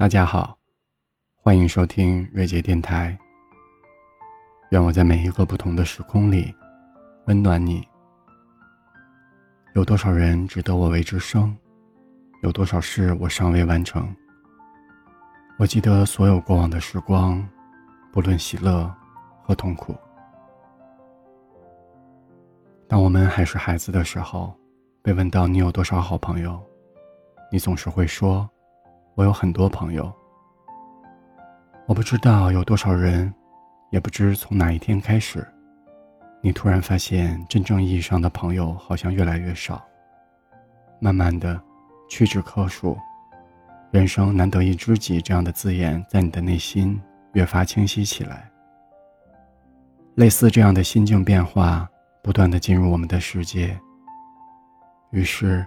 大家好，欢迎收听瑞杰电台。愿我在每一个不同的时空里温暖你。有多少人值得我为之生？有多少事我尚未完成？我记得所有过往的时光，不论喜乐和痛苦。当我们还是孩子的时候，被问到你有多少好朋友，你总是会说。我有很多朋友，我不知道有多少人，也不知从哪一天开始，你突然发现真正意义上的朋友好像越来越少。慢慢的，屈指可数，人生难得一知己这样的字眼在你的内心越发清晰起来。类似这样的心境变化不断的进入我们的世界。于是，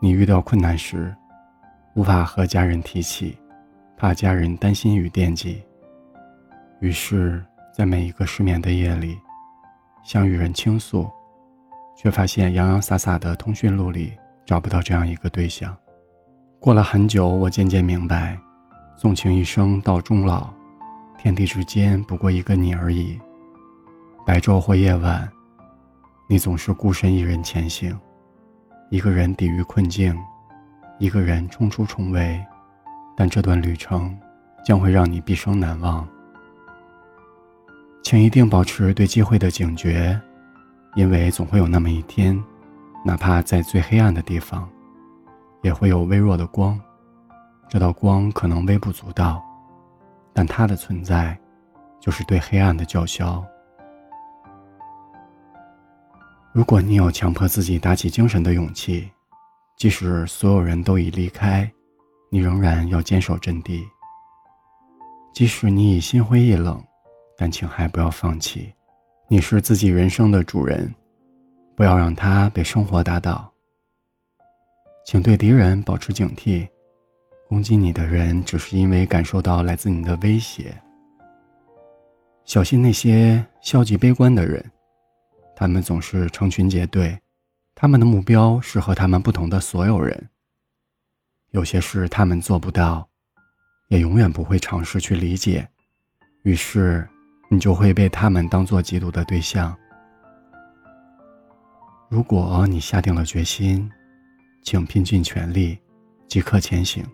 你遇到困难时。无法和家人提起，怕家人担心与惦记。于是，在每一个失眠的夜里，想与人倾诉，却发现洋洋洒洒的通讯录里找不到这样一个对象。过了很久，我渐渐明白，纵情一生到终老，天地之间不过一个你而已。白昼或夜晚，你总是孤身一人前行，一个人抵御困境。一个人冲出重围，但这段旅程将会让你毕生难忘。请一定保持对机会的警觉，因为总会有那么一天，哪怕在最黑暗的地方，也会有微弱的光。这道光可能微不足道，但它的存在，就是对黑暗的叫嚣。如果你有强迫自己打起精神的勇气。即使所有人都已离开，你仍然要坚守阵地。即使你已心灰意冷，但请还不要放弃。你是自己人生的主人，不要让他被生活打倒。请对敌人保持警惕，攻击你的人只是因为感受到来自你的威胁。小心那些消极悲观的人，他们总是成群结队。他们的目标是和他们不同的所有人。有些事他们做不到，也永远不会尝试去理解，于是你就会被他们当做嫉妒的对象。如果你下定了决心，请拼尽全力，即刻前行。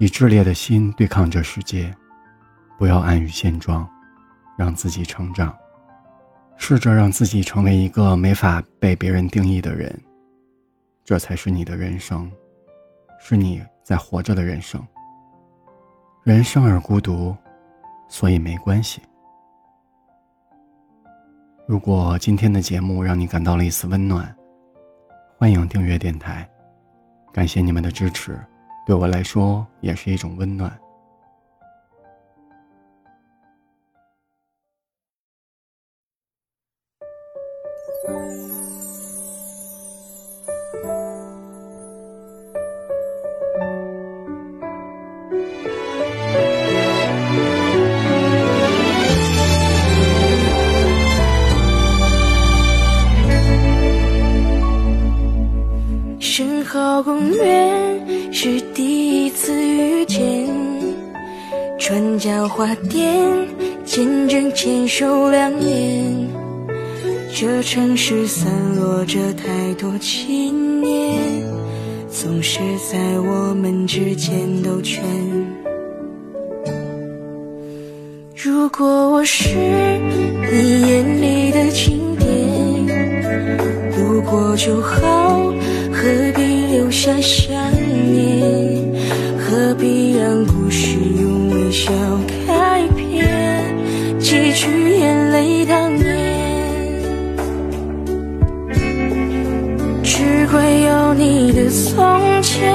以炽烈的心对抗这世界，不要安于现状，让自己成长。试着让自己成为一个没法被别人定义的人，这才是你的人生，是你在活着的人生。人生而孤独，所以没关系。如果今天的节目让你感到了一丝温暖，欢迎订阅电台，感谢你们的支持，对我来说也是一种温暖。好公园是第一次遇见，转角花店见证牵手两年。这城市散落着太多纪念，总是在我们之间兜圈。如果我是你眼里的经典，路过就好，下想念？何必让故事用微笑开篇？几句眼泪当年。只怪有你的从前，